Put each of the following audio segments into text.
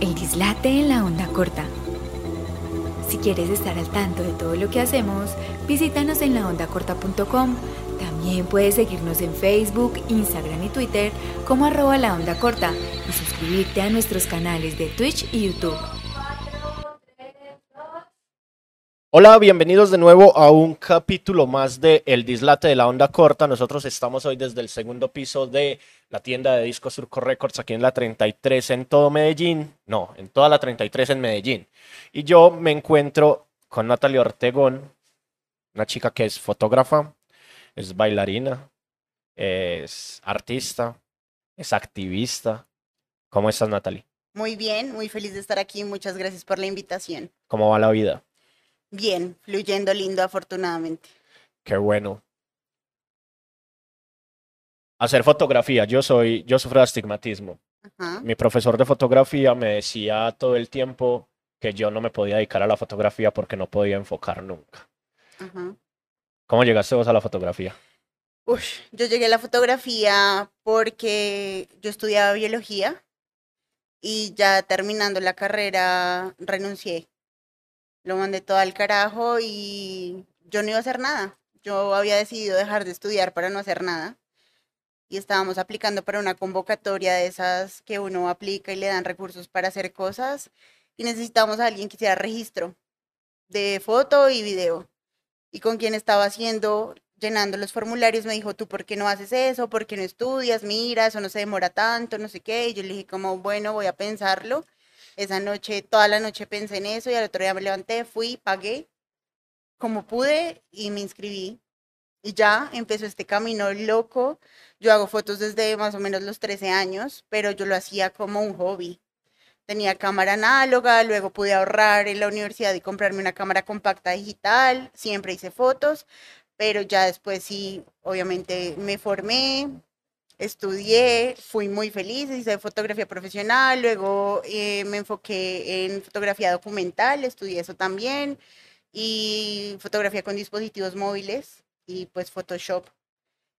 El dislate en la onda corta. Si quieres estar al tanto de todo lo que hacemos, visítanos en laondacorta.com. También puedes seguirnos en Facebook, Instagram y Twitter como arroba la onda corta y suscribirte a nuestros canales de Twitch y YouTube. Hola, bienvenidos de nuevo a un capítulo más de El Dislate de la Onda Corta. Nosotros estamos hoy desde el segundo piso de la tienda de discos Surco Records aquí en la 33 en todo Medellín. No, en toda la 33 en Medellín. Y yo me encuentro con Natalia Ortegón, una chica que es fotógrafa, es bailarina, es artista, es activista. ¿Cómo estás, Natalie? Muy bien, muy feliz de estar aquí. Muchas gracias por la invitación. ¿Cómo va la vida? Bien, fluyendo lindo, afortunadamente. Qué bueno. Hacer fotografía. Yo soy, yo sufro de astigmatismo. Ajá. Mi profesor de fotografía me decía todo el tiempo que yo no me podía dedicar a la fotografía porque no podía enfocar nunca. Ajá. ¿Cómo llegaste vos a la fotografía? Ush, yo llegué a la fotografía porque yo estudiaba biología y ya terminando la carrera renuncié. Lo mandé todo al carajo y yo no iba a hacer nada. Yo había decidido dejar de estudiar para no hacer nada. Y estábamos aplicando para una convocatoria de esas que uno aplica y le dan recursos para hacer cosas. Y necesitábamos a alguien que hiciera registro de foto y video. Y con quien estaba haciendo, llenando los formularios, me dijo, ¿tú por qué no haces eso? ¿Por qué no estudias? Mira, eso no se demora tanto, no sé qué. Y yo le dije como, bueno, voy a pensarlo. Esa noche, toda la noche pensé en eso y al otro día me levanté, fui, pagué como pude y me inscribí. Y ya empezó este camino loco. Yo hago fotos desde más o menos los 13 años, pero yo lo hacía como un hobby. Tenía cámara análoga, luego pude ahorrar en la universidad y comprarme una cámara compacta digital. Siempre hice fotos, pero ya después sí, obviamente me formé, estudié, fui muy feliz, hice fotografía profesional, luego eh, me enfoqué en fotografía documental, estudié eso también, y fotografía con dispositivos móviles y pues Photoshop.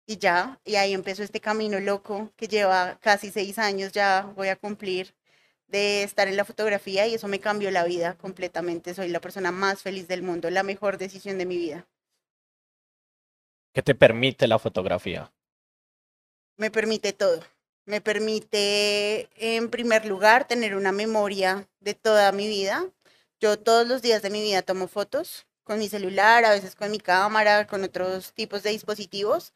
Y ya, y ahí empezó este camino loco que lleva casi seis años ya voy a cumplir de estar en la fotografía y eso me cambió la vida completamente. Soy la persona más feliz del mundo, la mejor decisión de mi vida. ¿Qué te permite la fotografía? Me permite todo. Me permite, en primer lugar, tener una memoria de toda mi vida. Yo todos los días de mi vida tomo fotos con mi celular, a veces con mi cámara, con otros tipos de dispositivos.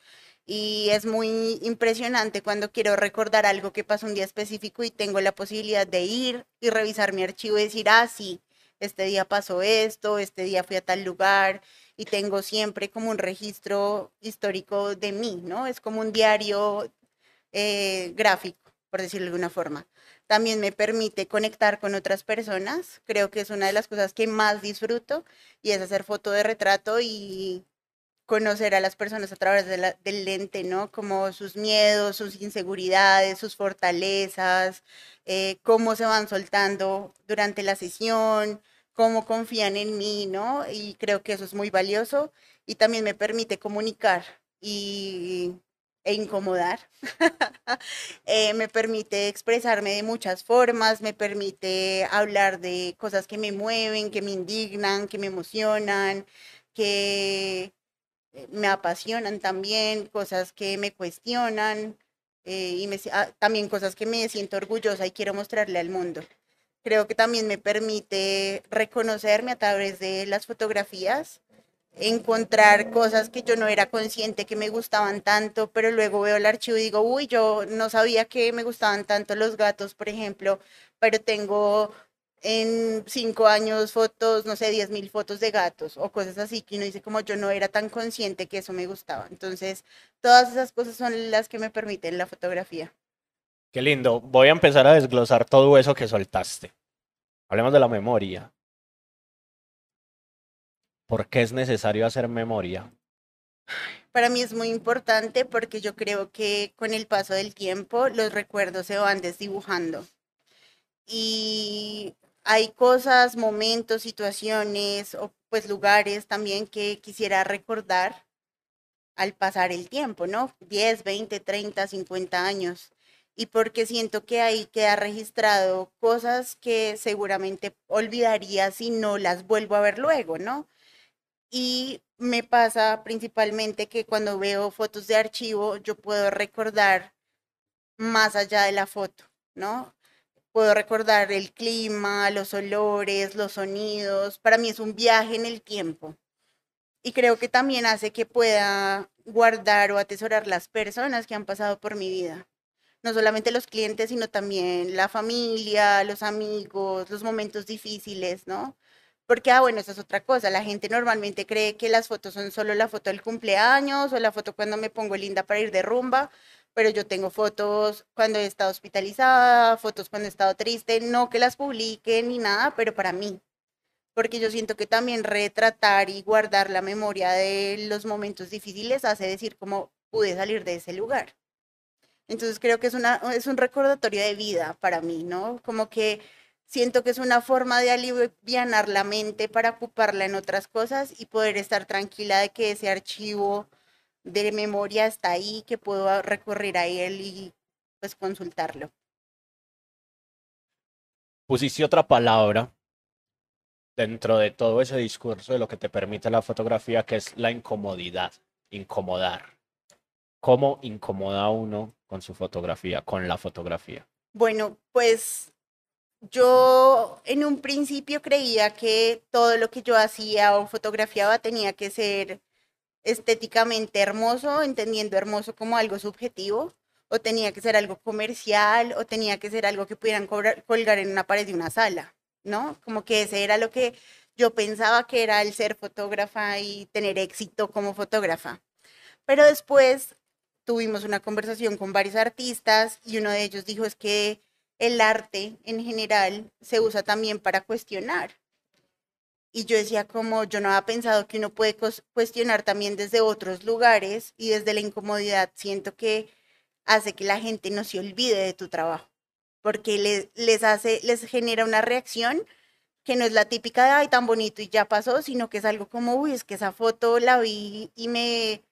Y es muy impresionante cuando quiero recordar algo que pasó un día específico y tengo la posibilidad de ir y revisar mi archivo y decir, ah, sí, este día pasó esto, este día fui a tal lugar y tengo siempre como un registro histórico de mí, ¿no? Es como un diario eh, gráfico, por decirlo de alguna forma. También me permite conectar con otras personas, creo que es una de las cosas que más disfruto y es hacer foto de retrato y conocer a las personas a través del lente, ¿no? Como sus miedos, sus inseguridades, sus fortalezas, eh, cómo se van soltando durante la sesión, cómo confían en mí, ¿no? Y creo que eso es muy valioso y también me permite comunicar y, e incomodar. Eh, me permite expresarme de muchas formas, me permite hablar de cosas que me mueven, que me indignan, que me emocionan, que eh, me apasionan también, cosas que me cuestionan eh, y me ah, también cosas que me siento orgullosa y quiero mostrarle al mundo. Creo que también me permite reconocerme a través de las fotografías, encontrar cosas que yo no era consciente que me gustaban tanto, pero luego veo el archivo y digo, uy, yo no sabía que me gustaban tanto los gatos, por ejemplo, pero tengo en cinco años fotos, no sé, diez mil fotos de gatos o cosas así que uno dice como yo no era tan consciente que eso me gustaba. Entonces, todas esas cosas son las que me permiten la fotografía. Qué lindo. Voy a empezar a desglosar todo eso que soltaste. Hablemos de la memoria. ¿Por qué es necesario hacer memoria? Para mí es muy importante porque yo creo que con el paso del tiempo los recuerdos se van desdibujando. Y hay cosas, momentos, situaciones o pues lugares también que quisiera recordar al pasar el tiempo, ¿no? 10, 20, 30, 50 años. Y porque siento que ahí queda registrado cosas que seguramente olvidaría si no las vuelvo a ver luego, ¿no? Y me pasa principalmente que cuando veo fotos de archivo, yo puedo recordar más allá de la foto, ¿no? Puedo recordar el clima, los olores, los sonidos. Para mí es un viaje en el tiempo. Y creo que también hace que pueda guardar o atesorar las personas que han pasado por mi vida. No solamente los clientes, sino también la familia, los amigos, los momentos difíciles, ¿no? Porque, ah, bueno, esa es otra cosa. La gente normalmente cree que las fotos son solo la foto del cumpleaños o la foto cuando me pongo linda para ir de rumba, pero yo tengo fotos cuando he estado hospitalizada, fotos cuando he estado triste, no que las publique ni nada, pero para mí. Porque yo siento que también retratar y guardar la memoria de los momentos difíciles hace decir cómo pude salir de ese lugar. Entonces creo que es, una, es un recordatorio de vida para mí, ¿no? Como que siento que es una forma de aliviar la mente para ocuparla en otras cosas y poder estar tranquila de que ese archivo de memoria está ahí, que puedo recurrir a él y pues consultarlo. Pusiste otra palabra dentro de todo ese discurso de lo que te permite la fotografía, que es la incomodidad, incomodar. ¿Cómo incomoda uno con su fotografía, con la fotografía? Bueno, pues yo en un principio creía que todo lo que yo hacía o fotografiaba tenía que ser estéticamente hermoso, entendiendo hermoso como algo subjetivo, o tenía que ser algo comercial, o tenía que ser algo que pudieran colgar en una pared de una sala, ¿no? Como que ese era lo que yo pensaba que era el ser fotógrafa y tener éxito como fotógrafa. Pero después tuvimos una conversación con varios artistas y uno de ellos dijo es que el arte en general se usa también para cuestionar. Y yo decía como yo no había pensado que uno puede cuestionar también desde otros lugares y desde la incomodidad siento que hace que la gente no se olvide de tu trabajo, porque les, les hace, les genera una reacción que no es la típica de ay tan bonito y ya pasó, sino que es algo como uy, es que esa foto la vi y me,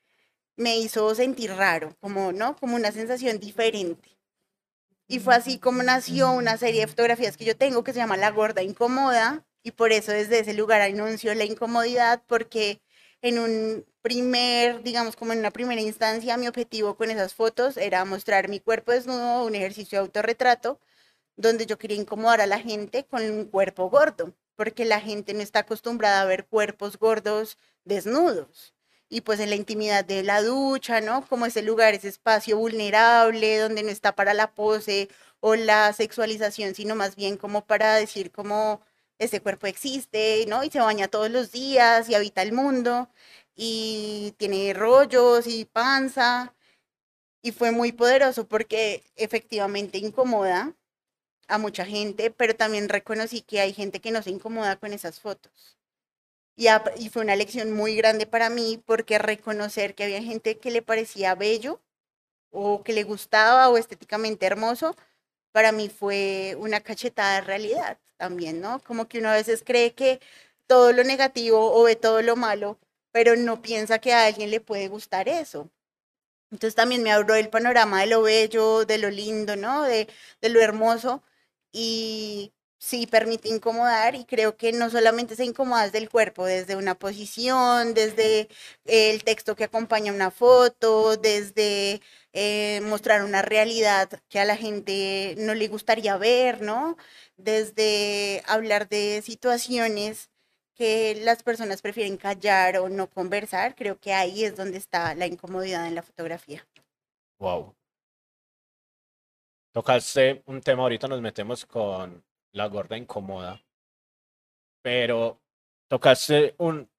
me hizo sentir raro, como, ¿no? Como una sensación diferente. Y fue así como nació una serie de fotografías que yo tengo que se llama La Gorda Incómoda. Y por eso desde ese lugar anuncio la incomodidad, porque en un primer, digamos como en una primera instancia, mi objetivo con esas fotos era mostrar mi cuerpo desnudo, un ejercicio de autorretrato, donde yo quería incomodar a la gente con un cuerpo gordo, porque la gente no está acostumbrada a ver cuerpos gordos desnudos y pues en la intimidad de la ducha, ¿no? Como ese lugar, ese espacio vulnerable donde no está para la pose o la sexualización, sino más bien como para decir como ese cuerpo existe, ¿no? Y se baña todos los días y habita el mundo y tiene rollos y panza. Y fue muy poderoso porque efectivamente incomoda a mucha gente, pero también reconocí que hay gente que no se incomoda con esas fotos. Y, fue una lección muy grande para mí porque reconocer que había gente que le parecía bello o que le gustaba o estéticamente hermoso, para mí fue una cachetada de realidad también, ¿no? Como que uno a veces cree que todo lo negativo o ve todo lo malo, pero no piensa que a alguien le puede gustar eso. Entonces también me abrió el panorama de lo bello, de lo lindo, ¿no? De, de lo hermoso. Y sí permite incomodar y creo que no solamente se incomoda desde el cuerpo, desde una posición, desde el texto que acompaña una foto, desde eh, mostrar una realidad que a la gente no le gustaría ver, ¿no? Desde hablar de situaciones que las personas prefieren callar o no conversar, creo que ahí es donde está la incomodidad en la fotografía. Wow. Tocaste un tema, ahorita nos metemos con la gorda incómoda. Pero tocaste un,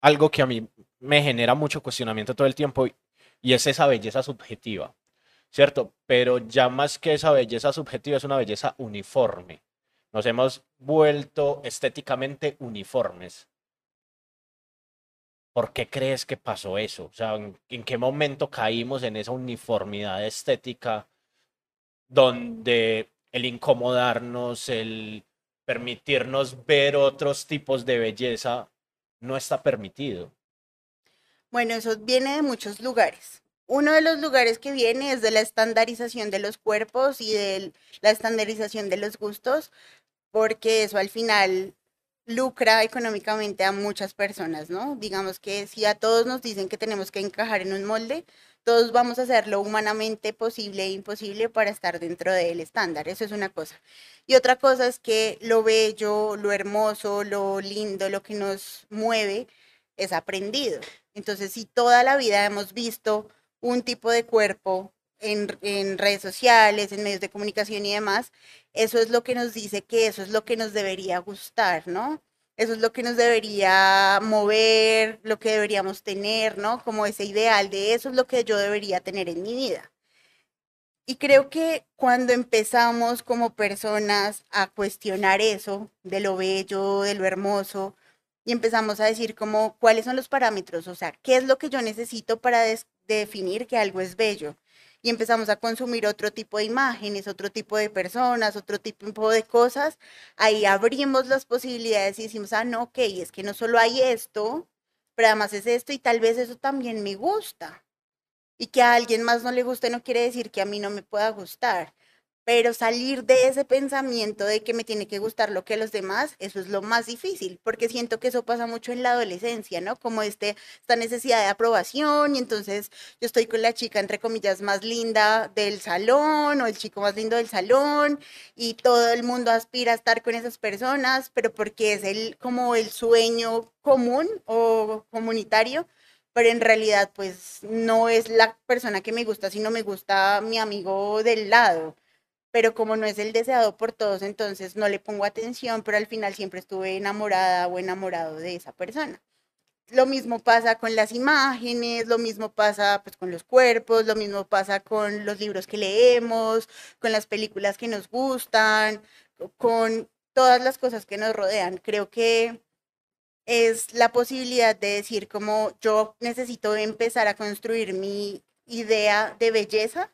algo que a mí me genera mucho cuestionamiento todo el tiempo y es esa belleza subjetiva, ¿cierto? Pero ya más que esa belleza subjetiva es una belleza uniforme. Nos hemos vuelto estéticamente uniformes. ¿Por qué crees que pasó eso? O sea, ¿en, qué momento caímos en esa uniformidad estética donde el incomodarnos, el permitirnos ver otros tipos de belleza, no está permitido. Bueno, eso viene de muchos lugares. uno de los lugares que viene es de la estandarización de los cuerpos y de la estandarización de los gustos, porque eso al final lucra económicamente a muchas personas, ¿no? Digamos que si a todos nos dicen que tenemos que encajar en un molde, todos vamos a hacer lo humanamente posible e imposible para estar dentro del estándar. Eso es una cosa. Y otra cosa es que lo bello, lo hermoso, lo lindo, lo que nos mueve es aprendido. Entonces, si toda la vida hemos visto un tipo de cuerpo en, en, redes sociales, en medios de comunicación y demás, eso es lo que nos dice que eso es lo que nos debería gustar, ¿no? Eso es lo que nos debería mover, lo que deberíamos tener, ¿no? Como ese ideal de eso es lo que yo debería tener en mi vida. Y creo que cuando empezamos como personas a cuestionar eso, de lo bello, de lo hermoso, y empezamos a decir como cuáles son los parámetros, o sea, qué es lo que yo necesito para definir que algo es bello, y empezamos a consumir otro tipo de imágenes, otro tipo de personas, otro tipo de cosas, ahí abrimos las posibilidades y decimos, ah, no, ok, es que no solo hay esto, pero además es esto y tal vez eso también me gusta. Y que a alguien más no le guste no quiere decir que a mí no me pueda gustar pero salir de ese pensamiento de que me tiene que gustar lo que los demás, eso es lo más difícil, porque siento que eso pasa mucho en la adolescencia, ¿no? Como este, esta necesidad de aprobación y entonces yo estoy con la chica, entre comillas, más linda del salón o el chico más lindo del salón y todo el mundo aspira a estar con esas personas, pero porque es el, como el sueño común o comunitario, pero en realidad pues no es la persona que me gusta, sino me gusta mi amigo del lado pero como no es el deseado por todos, entonces no le pongo atención, pero al final siempre estuve enamorada o enamorado de esa persona. Lo mismo pasa con las imágenes, lo mismo pasa pues con los cuerpos, lo mismo pasa con los libros que leemos, con las películas que nos gustan, con todas las cosas que nos rodean. Creo que es la posibilidad de decir como yo necesito empezar a construir mi idea de belleza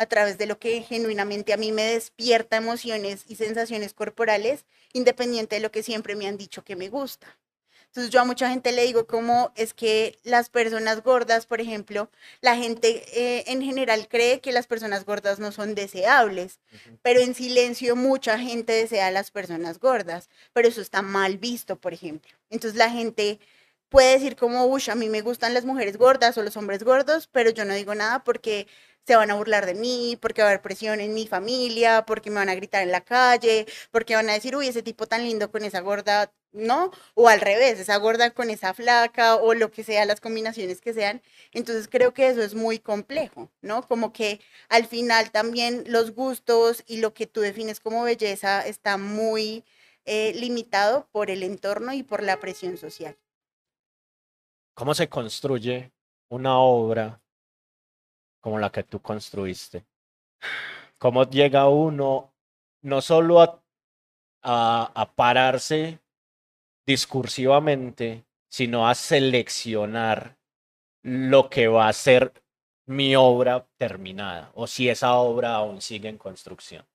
a través de lo que genuinamente a mí me despierta emociones y sensaciones corporales, independiente de lo que siempre me han dicho que me gusta. Entonces yo a mucha gente le digo como es que las personas gordas, por ejemplo, la gente eh, en general cree que las personas gordas no son deseables, pero en silencio mucha gente desea a las personas gordas, pero eso está mal visto, por ejemplo. Entonces la gente puede decir como, uy, a mí me gustan las mujeres gordas o los hombres gordos, pero yo no digo nada porque se van a burlar de mí, porque va a haber presión en mi familia, porque me van a gritar en la calle, porque van a decir, uy, ese tipo tan lindo con esa gorda, ¿no? O al revés, esa gorda con esa flaca o lo que sea, las combinaciones que sean. Entonces creo que eso es muy complejo, ¿no? Como que al final también los gustos y lo que tú defines como belleza está muy eh, limitado por el entorno y por la presión social. ¿Cómo se construye una obra como la que tú construiste. ¿Cómo llega uno no solo a, pararse discursivamente, sino a seleccionar lo que va a ser mi obra terminada o si esa obra aún sigue en construcción?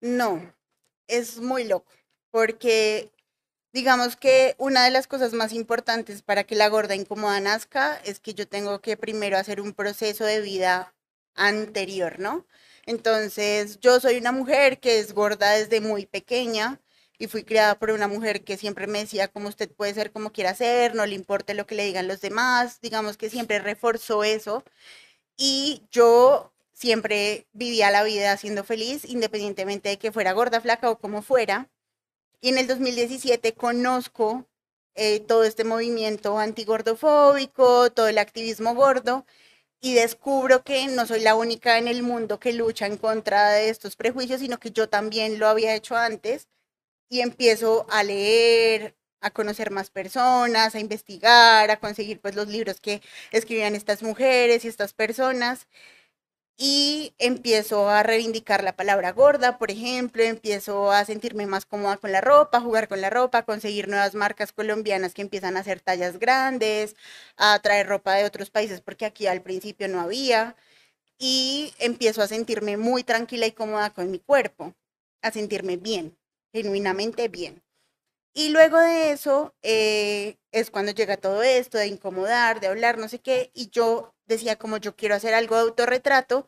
No, es muy loco, porque Digamos que una de las cosas más importantes para que la gorda incómoda nazca es que yo tengo que primero hacer un proceso de vida anterior, ¿no? Entonces, yo soy una mujer que es gorda desde muy pequeña y fui criada por una mujer que siempre me decía como usted puede ser como quiera ser, no le importe lo que le digan los demás, digamos que siempre reforzó eso y yo siempre vivía la vida siendo feliz independientemente de que fuera gorda, flaca o como fuera. Y en el 2017 conozco eh, todo este movimiento antigordofóbico, todo el activismo gordo, y descubro que no soy la única en el mundo que lucha en contra de estos prejuicios, sino que yo también lo había hecho antes, y empiezo a leer, a conocer más personas, a investigar, a conseguir pues los libros que escribían estas mujeres y estas personas y empiezo a reivindicar la palabra gorda, por ejemplo, empiezo a sentirme más cómoda con la ropa, jugar con la ropa, conseguir nuevas marcas colombianas que empiezan a hacer tallas grandes, a traer ropa de otros países porque aquí al principio no había y empiezo a sentirme muy tranquila y cómoda con mi cuerpo, a sentirme bien, genuinamente bien. Y luego de eso eh, es cuando llega todo esto de incomodar, de hablar, no sé qué, y yo decía como yo quiero hacer algo de autorretrato,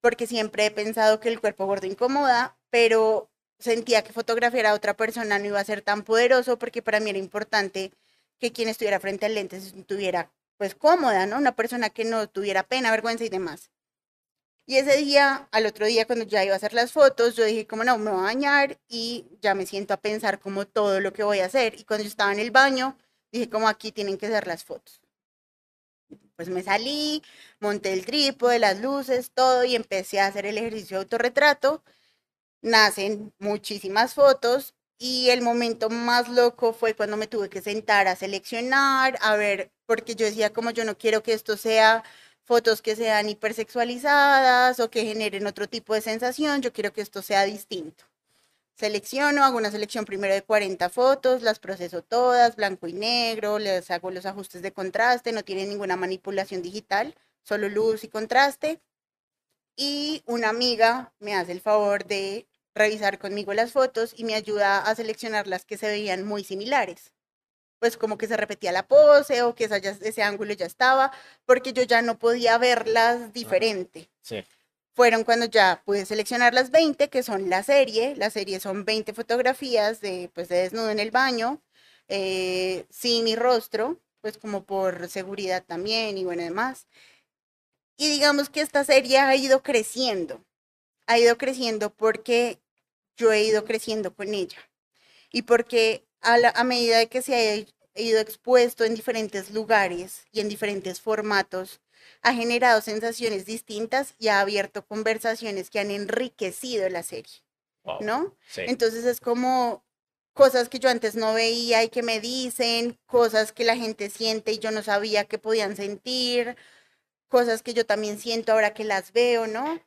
porque siempre he pensado que el cuerpo gordo incomoda, pero sentía que fotografiar a otra persona no iba a ser tan poderoso, porque para mí era importante que quien estuviera frente al lente estuviera pues cómoda, ¿no? Una persona que no tuviera pena, vergüenza y demás. Y ese día, al otro día, cuando ya iba a hacer las fotos, yo dije, como no, me voy a bañar y ya me siento a pensar como todo lo que voy a hacer. Y cuando yo estaba en el baño, dije, como aquí tienen que ser las fotos. Pues me salí, monté el trípode, las luces, todo y empecé a hacer el ejercicio de autorretrato. Nacen muchísimas fotos y el momento más loco fue cuando me tuve que sentar a seleccionar, a ver, porque yo decía, como yo no quiero que esto sea fotos que sean hipersexualizadas o que generen otro tipo de sensación, yo quiero que esto sea distinto. Selecciono, hago una selección primero de 40 fotos, las proceso todas, blanco y negro, les hago los ajustes de contraste, no tiene ninguna manipulación digital, solo luz y contraste. Y una amiga me hace el favor de revisar conmigo las fotos y me ayuda a seleccionar las que se veían muy similares pues como que se repetía la pose o que ese ángulo ya estaba, porque yo ya no podía verlas diferente. Sí. Fueron cuando ya pude seleccionar las 20, que son la serie. La serie son 20 fotografías de, pues, de desnudo en el baño, eh, sin mi rostro, pues como por seguridad también y bueno, demás. Y digamos que esta serie ha ido creciendo. Ha ido creciendo porque yo he ido creciendo con ella. Y porque a, medida de que se ha ido expuesto en diferentes lugares y en diferentes formatos, ha generado sensaciones distintas y ha abierto conversaciones que han enriquecido la serie, ¿no? Entonces es como cosas que yo antes no veía y que me dicen, cosas que la gente siente y yo no sabía que podían sentir, cosas que yo también siento ahora que las veo, ¿no?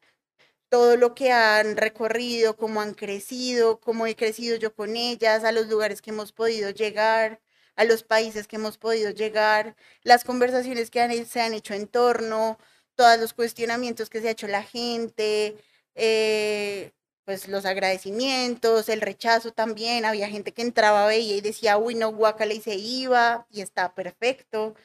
todo lo que han recorrido, cómo han crecido, cómo he crecido yo con ellas, a los lugares que hemos podido llegar, a los países que hemos podido llegar, las conversaciones que se han hecho en torno, todos los cuestionamientos que se ha hecho la gente, eh, pues los agradecimientos, el rechazo también, había gente que entraba, veía y decía, uy, no, guacala y se iba, y está perfecto.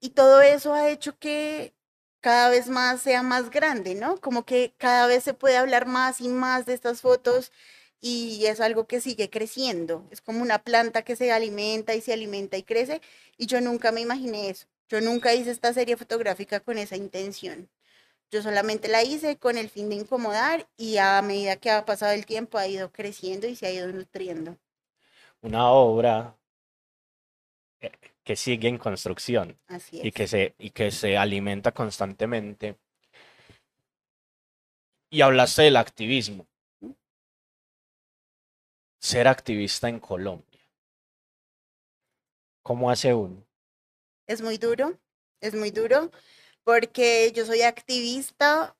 Y todo eso ha hecho que cada vez más sea más grande, ¿no? Como que cada vez se puede hablar más y más de estas fotos y es algo que sigue creciendo. Es como una planta que se alimenta y se alimenta y crece y yo nunca me imaginé eso. Yo nunca hice esta serie fotográfica con esa intención. Yo solamente la hice con el fin de incomodar y a medida que ha pasado el tiempo ha ido creciendo y se ha ido nutriendo. Una obra eh, que sigue en construcción y, que se, y que se alimenta constantemente. Y hablaste del activismo. Ser activista en Colombia. ¿Cómo hace uno? Es muy duro, es muy duro, porque yo soy activista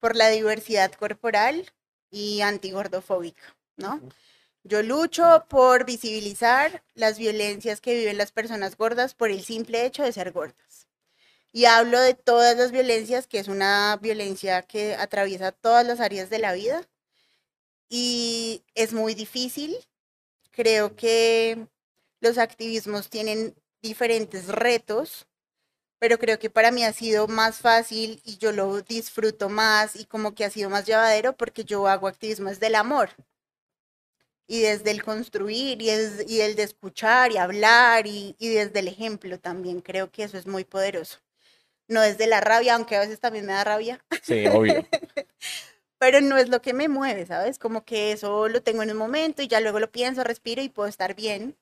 por la diversidad corporal y antigordofóbica, ¿no? Yo lucho por visibilizar las violencias que viven las personas gordas por el simple hecho de ser gordas. Y hablo de todas las violencias, que es una violencia que atraviesa todas las áreas de la vida. Y es muy difícil. Creo que los activismos tienen diferentes retos, pero creo que para mí ha sido más fácil y yo lo disfruto más y como que ha sido más llevadero porque yo hago activismo desde el amor y desde el construir y, y el de escuchar y hablar y, y, desde el ejemplo también. Creo que eso es muy poderoso. No desde la rabia, aunque a veces también me da rabia. Sí, obvio. Pero no es lo que me mueve, ¿sabes? Como que eso lo tengo en un momento y ya luego lo pienso, respiro y puedo estar bien.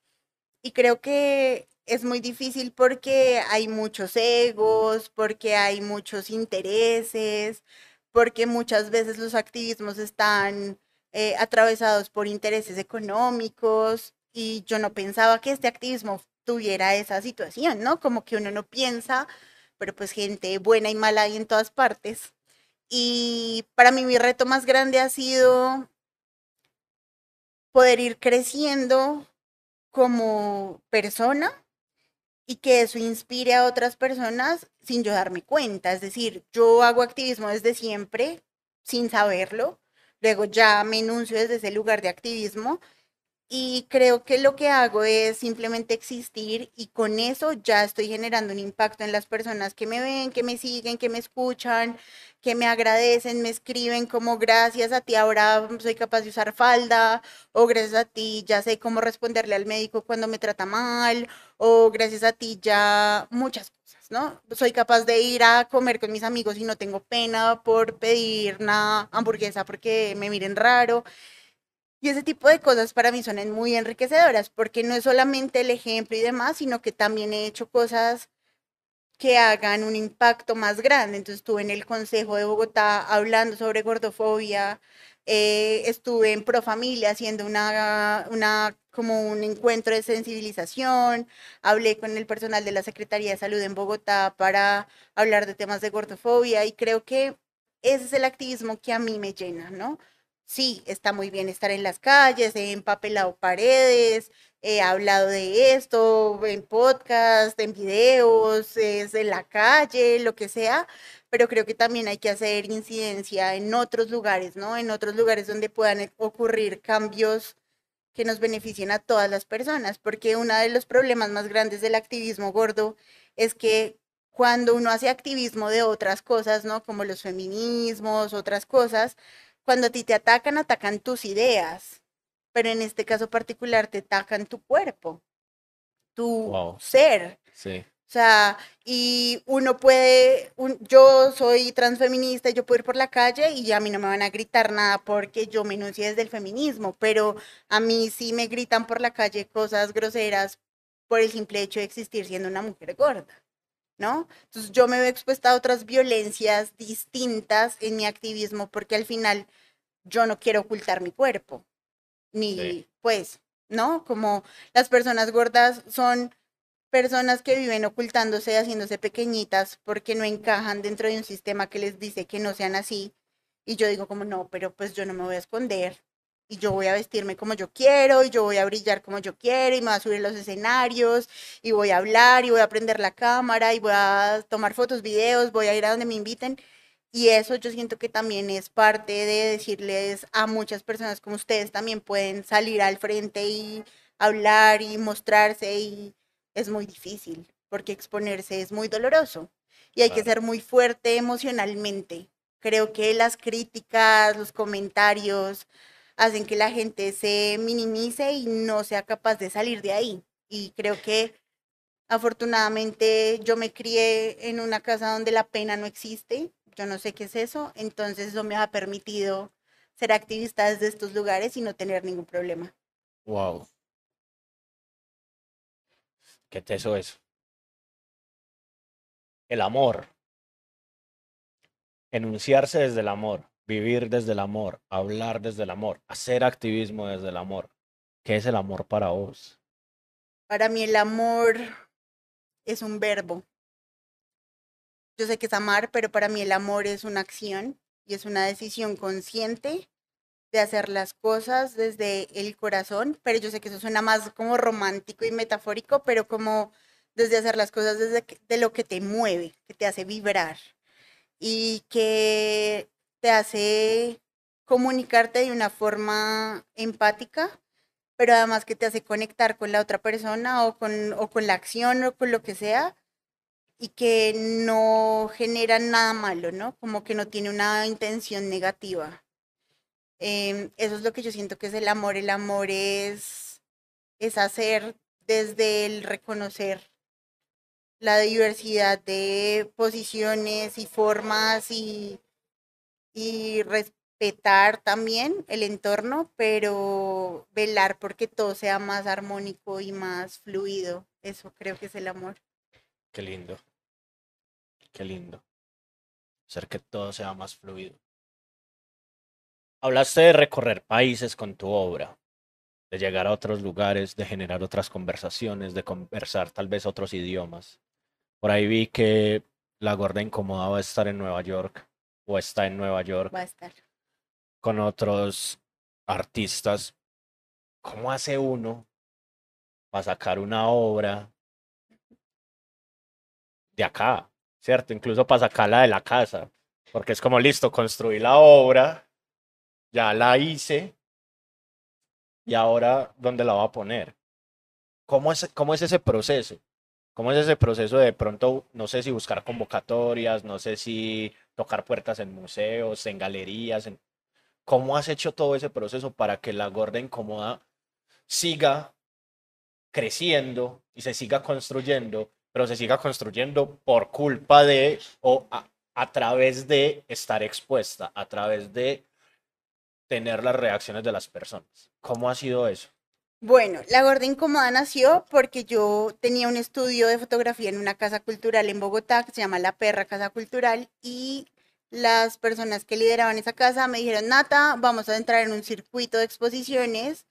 Y creo que es muy difícil porque hay muchos egos, porque hay muchos intereses, porque muchas veces los activismos están eh, atravesados por intereses económicos y yo no pensaba que este activismo tuviera esa situación, ¿no? Como que uno no piensa, pero pues gente buena y mala hay en todas partes. Y para mí mi reto más grande ha sido poder ir creciendo como persona y que eso inspire a otras personas sin yo darme cuenta. Es decir, yo hago activismo desde siempre sin saberlo, Luego ya me enuncio desde ese lugar de activismo y creo que lo que hago es simplemente existir y con eso ya estoy generando un impacto en las personas que me ven, que me siguen, que me escuchan, que me agradecen, me escriben como gracias a ti ahora soy capaz de usar falda o gracias a ti ya sé cómo responderle al médico cuando me trata mal o gracias a ti ya muchas cosas, ¿no? Soy capaz de ir a comer con mis amigos y no tengo pena por pedir una hamburguesa porque me miren raro. Y ese tipo de cosas para mí son muy enriquecedoras, porque no es solamente el ejemplo y demás, sino que también he hecho cosas que hagan un impacto más grande. Entonces estuve en el Consejo de Bogotá hablando sobre gordofobia, eh, estuve en Profamilia haciendo una, una, como un encuentro de sensibilización, hablé con el personal de la Secretaría de Salud en Bogotá para hablar de temas de gordofobia y creo que ese es el activismo que a mí me llena, ¿no? Sí, está muy bien estar en las calles, he empapelado paredes, he hablado de esto en podcast, en videos, es en la calle, lo que sea, pero creo que también hay que hacer incidencia en otros lugares, ¿no? En otros lugares donde puedan ocurrir cambios que nos beneficien a todas las personas, porque uno de los problemas más grandes del activismo gordo es que cuando uno hace activismo de otras cosas, ¿no? Como los feminismos, otras cosas, cuando a ti te atacan, atacan tus ideas, pero en este caso particular te atacan tu cuerpo, tu ser. Sí. O sea, y uno puede, yo soy transfeminista, yo puedo ir por la calle y a mí no me van a gritar nada porque yo me enuncie desde el feminismo, pero a mí sí me gritan por la calle cosas groseras por el simple hecho de existir siendo una mujer gorda. ¿No? Entonces yo me veo expuesta a otras violencias distintas en mi activismo porque al final yo no quiero ocultar mi cuerpo, ni pues, ¿no? Como las personas gordas son personas que viven ocultándose, haciéndose pequeñitas porque no encajan dentro de un sistema que les dice que no sean así. Y yo digo como, no, pero pues yo no me voy a esconder, y yo voy a vestirme como yo quiero y yo voy a brillar como yo quiero y me voy a subir a los escenarios y voy a hablar y voy a prender la cámara y voy a tomar fotos, videos, voy a ir a donde me inviten. Y eso yo siento que también es parte de decirles a muchas personas como ustedes también pueden salir al frente y hablar y mostrarse y es muy difícil porque exponerse es muy doloroso y hay que ser muy fuerte emocionalmente. Creo que las críticas, los comentarios, hacen que la gente se minimice y no sea capaz de salir de ahí. Y creo que afortunadamente yo me crié en una casa donde la pena no existe, yo no sé qué es eso, entonces eso me ha permitido ser activista desde estos lugares y no tener ningún problema. Wow. ¿Qué eso es? El amor. Enunciarse desde el amor vivir desde el amor, hablar desde el amor, hacer activismo desde el amor. ¿Qué es el amor para vos? Para mí el amor es un verbo. Yo sé que es amar, pero para mí el amor es una acción y es una decisión consciente de hacer las cosas desde el corazón, pero yo sé que eso suena más como romántico y metafórico, pero como desde hacer las cosas desde de lo que te mueve, que te hace vibrar y que te hace comunicarte de una forma empática, pero además que te hace conectar con la otra persona o con, o con la acción o con lo que sea y que no genera nada malo, ¿no? Como que no tiene una intención negativa. Em, eso es lo que yo siento que es el amor. El amor es, es hacer desde el reconocer la diversidad de posiciones y formas y y respetar también el entorno, pero velar porque todo sea más armónico y más fluido. Eso creo que es el amor. Qué lindo. Qué lindo. Hacer que todo sea más fluido. Hablaste de recorrer países con tu obra, de llegar a otros lugares, de generar otras conversaciones, de conversar tal vez otros idiomas. Por ahí vi que la gorda incomodaba estar en Nueva York o está en Nueva York. Va a estar. Con otros artistas. ¿Cómo hace uno para sacar una obra de acá? ¿Cierto? Incluso para sacarla de la casa. Porque es como listo, construí la obra, ya la hice. y ahora dónde la va a poner. ¿Cómo es, cómo es ese proceso? ¿Cómo es ese proceso de pronto, no sé si buscar convocatorias, no sé si tocar puertas en museos, en galerías? ¿Cómo has hecho todo ese proceso para que la gorda incómoda siga creciendo y se siga construyendo, pero se siga construyendo por culpa de o a través de estar expuesta, a través de tener las reacciones de las personas? ¿Cómo ha sido eso? Bueno, La Gorda Incómoda nació porque yo tenía un estudio de fotografía en una casa cultural en Bogotá que se llama La Perra Casa Cultural y las personas que lideraban esa casa me dijeron, Nata, vamos a entrar en un circuito de exposiciones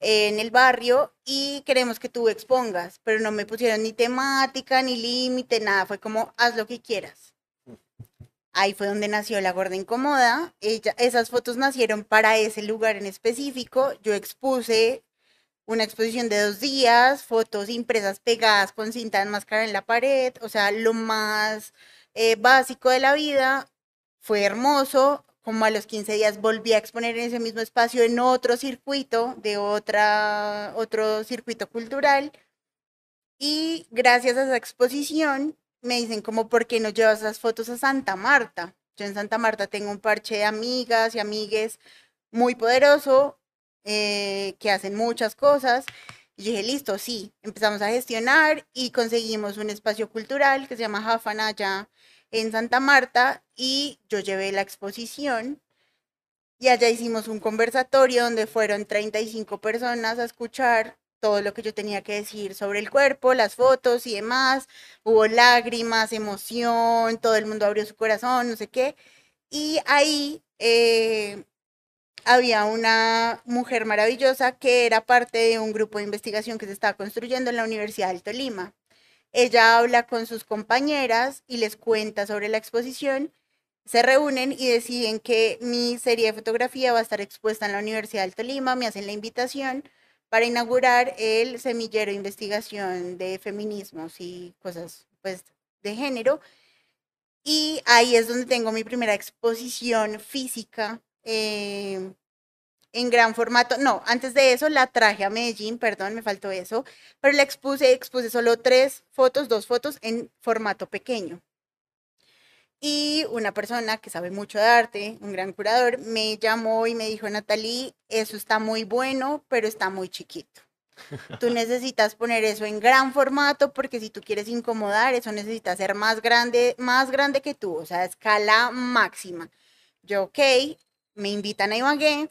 en el barrio y queremos que tú expongas, pero no me pusieron ni temática, ni límite, nada, fue como, haz lo que quieras. Ahí fue donde nació La Gorda Incómoda. Esas fotos nacieron para ese lugar en específico. Yo expuse una exposición de dos días, fotos impresas pegadas con cinta enmascarada en la pared, o sea, lo más eh, básico de la vida. Fue hermoso, como a los 15 días volví a exponer en ese mismo espacio en otro circuito, de otra, otro circuito cultural. Y gracias a esa exposición me dicen como, ¿por qué no llevas esas fotos a Santa Marta? Yo en Santa Marta tengo un parche de amigas y amigues muy poderoso, eh, que hacen muchas cosas. Y dije, listo, sí, empezamos a gestionar y conseguimos un espacio cultural que se llama Jafanaya en Santa Marta y yo llevé la exposición y allá hicimos un conversatorio donde fueron 35 personas a escuchar todo lo que yo tenía que decir sobre el cuerpo, las fotos y demás. Hubo lágrimas, emoción, todo el mundo abrió su corazón, no sé qué. Y ahí eh, había una mujer maravillosa que era parte de un grupo de investigación que se estaba construyendo en la Universidad del Tolima. Ella habla con sus compañeras y les cuenta sobre la exposición. Se reúnen y deciden que mi serie de fotografía va a estar expuesta en la Universidad del Tolima. Me hacen la invitación para inaugurar el semillero de investigación de feminismos y cosas pues, de género. Y ahí es donde tengo mi primera exposición física eh, en gran formato. No, antes de eso la traje a Medellín, perdón, me faltó eso, pero la expuse, expuse solo tres fotos, dos fotos en formato pequeño. Y una persona que sabe mucho de arte, un gran curador, me llamó y me dijo, Natalie, eso está muy bueno, pero está muy chiquito. Tú necesitas poner eso en gran formato porque si tú quieres incomodar, eso necesita ser más grande, más grande que tú, o sea, escala máxima. Yo, ok, me invitan a Ibagué,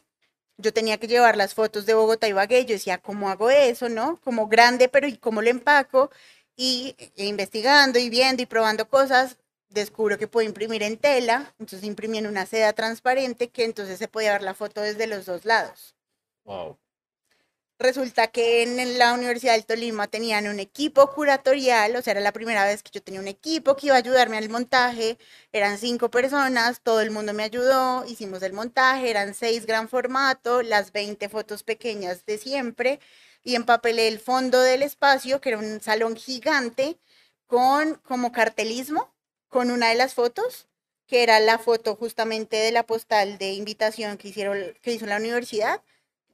yo tenía que llevar las fotos de Bogotá y Ibagué, yo decía, ¿cómo hago eso, no? Como grande, pero ¿y cómo lo empaco? Y e investigando y viendo y probando cosas, descubro que puedo imprimir en tela, entonces imprimí en una seda transparente que entonces se podía ver la foto desde los dos lados. Wow resulta que en la Universidad del Tolima tenían un equipo curatorial, o sea, era la primera vez que yo tenía un equipo que iba a ayudarme al montaje, eran cinco personas, todo el mundo me ayudó, hicimos el montaje, eran seis gran formato, las 20 fotos pequeñas de siempre, y empapelé el fondo del espacio, que era un salón gigante, con como cartelismo, con una de las fotos, que era la foto justamente de la postal de invitación que, hicieron, que hizo la universidad,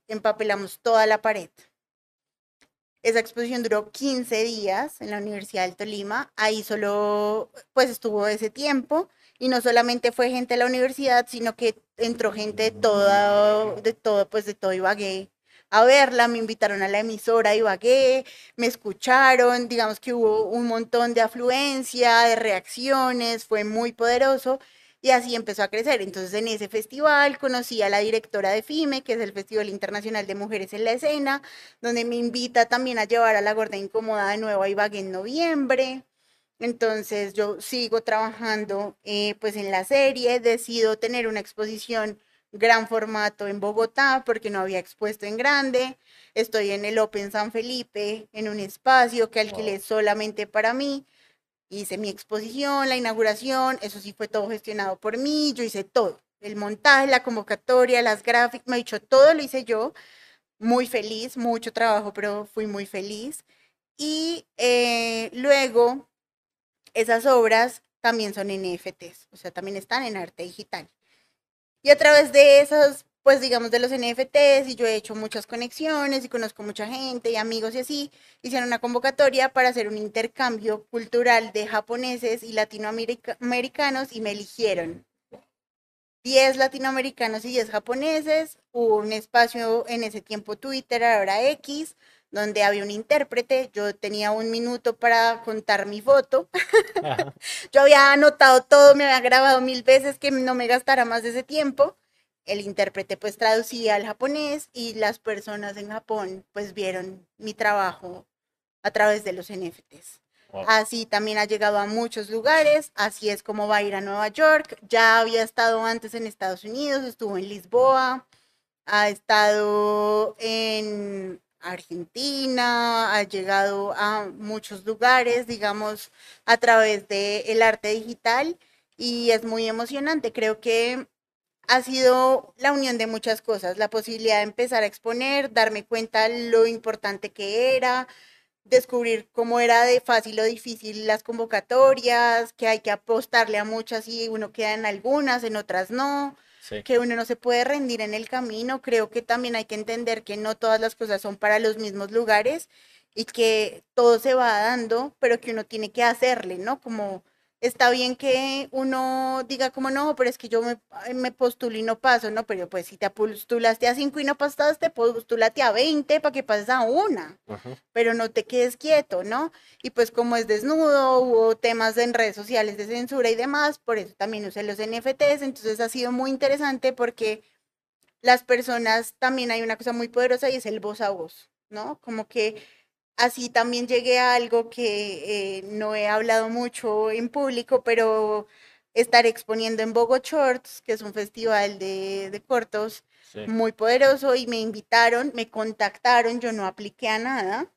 empapelamos toda la pared. Esa exposición duró 15 días en la Universidad del Tolima. Ahí solo, pues estuvo ese tiempo. Y no solamente fue gente de la universidad, sino que entró gente de todo, de todo, pues de todo Ibagué a verla. Me invitaron a la emisora Ibagué, me escucharon. Digamos que hubo un montón de afluencia, de reacciones. Fue muy poderoso y así empezó a crecer. Entonces en ese festival conocí a la directora de FIME, que es el Festival Internacional de Mujeres en la Escena, donde me invita también a llevar a la Gorda Incómoda de nuevo a Ibagué en noviembre. Entonces yo sigo trabajando eh, pues en la serie, decido tener una exposición gran formato en Bogotá porque no había expuesto en grande. Estoy en el Open San Felipe, en un espacio que alquilé solamente para mí hice mi exposición, la inauguración, eso sí fue todo gestionado por mí, yo hice todo, el montaje, la convocatoria, las gráficas, me he dicho todo lo hice yo, muy feliz, mucho trabajo, pero fui muy feliz. Y eh, luego, esas obras también son NFTs, o sea, también están en arte digital. Y a través de esas pues digamos de los NFTs y yo he hecho muchas conexiones y conozco mucha gente y amigos y así, hicieron una convocatoria para hacer un intercambio cultural de japoneses y latinoamericanos y me eligieron. 10 latinoamericanos y 10 japoneses, hubo un espacio en ese tiempo Twitter, ahora X, donde había un intérprete, yo tenía un minuto para contar mi foto, yo había anotado todo, me había grabado mil veces que no me gastara más de ese tiempo, el intérprete pues traducía al japonés y las personas en Japón pues vieron mi trabajo a través de los NFTs. Así también ha llegado a muchos lugares, así es como va a ir a Nueva York. Ya había estado antes en Estados Unidos, estuvo en Lisboa, ha estado en Argentina, ha llegado a muchos lugares, digamos, a través del arte digital y es muy emocionante. Creo que ha sido la unión de muchas cosas, la posibilidad de empezar a exponer, darme cuenta lo importante que era, descubrir cómo era de fácil o difícil las convocatorias, que hay que apostarle a muchas y uno queda en algunas, en otras no, que uno no se puede rendir en el camino. Creo que también hay que entender que no todas las cosas son para los mismos lugares y que todo se va dando, pero que uno tiene que hacerle, ¿no? Como está bien que uno diga como no, pero es que yo me, me postulo y no paso, ¿no? Pero pues si te postulaste a cinco y no pasaste, postulate a 20 para que pases a una, pero no te quedes quieto, ¿no? Y pues como es desnudo, hubo temas en redes sociales de censura y demás, por eso también usé los NFTs, entonces ha sido muy interesante porque las personas, también hay una cosa muy poderosa y es el voz a voz, ¿no? Como que así también llegué a algo que eh, no he hablado mucho en público, pero estar exponiendo en Bogo Shorts, que es un festival de, cortos muy poderoso, y me invitaron, me contactaron, yo no apliqué a nada.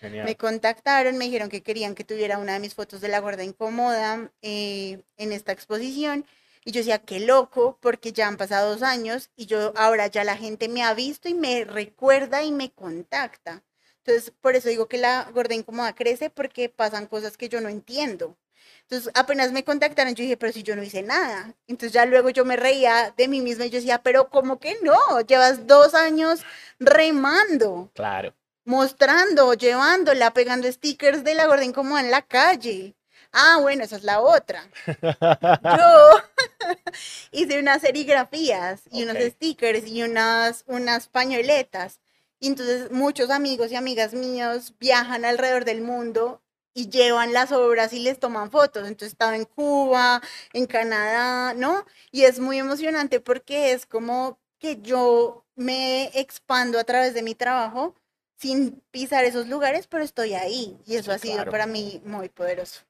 Me contactaron, me dijeron que querían que tuviera una de mis fotos de la gorda incómoda eh, en esta exposición. Y yo decía, qué loco, porque ya han pasado dos años y yo ahora ya la gente me ha visto y me recuerda y me contacta. Entonces, por eso digo que la gorda incómoda crece porque pasan cosas que yo no entiendo. Entonces, apenas me contactaron, yo dije, pero si yo no hice nada. Entonces, ya luego yo me reía de mí misma y yo decía, pero ¿cómo que no? Llevas dos años remando. Claro. Mostrando, llevándola, pegando stickers de la gorda incómoda en la calle. Ah, bueno, esa es la otra. Yo hice unas serigrafías y unos stickers y unas, unas pañoletas y entonces muchos amigos y amigas míos viajan alrededor del mundo y llevan las obras y les toman fotos. Entonces estaba en Cuba, en Canadá, ¿no? Y es muy emocionante porque es como que yo me expando a través de mi trabajo sin pisar esos lugares, pero estoy ahí. Y eso ha sido para mí muy poderoso.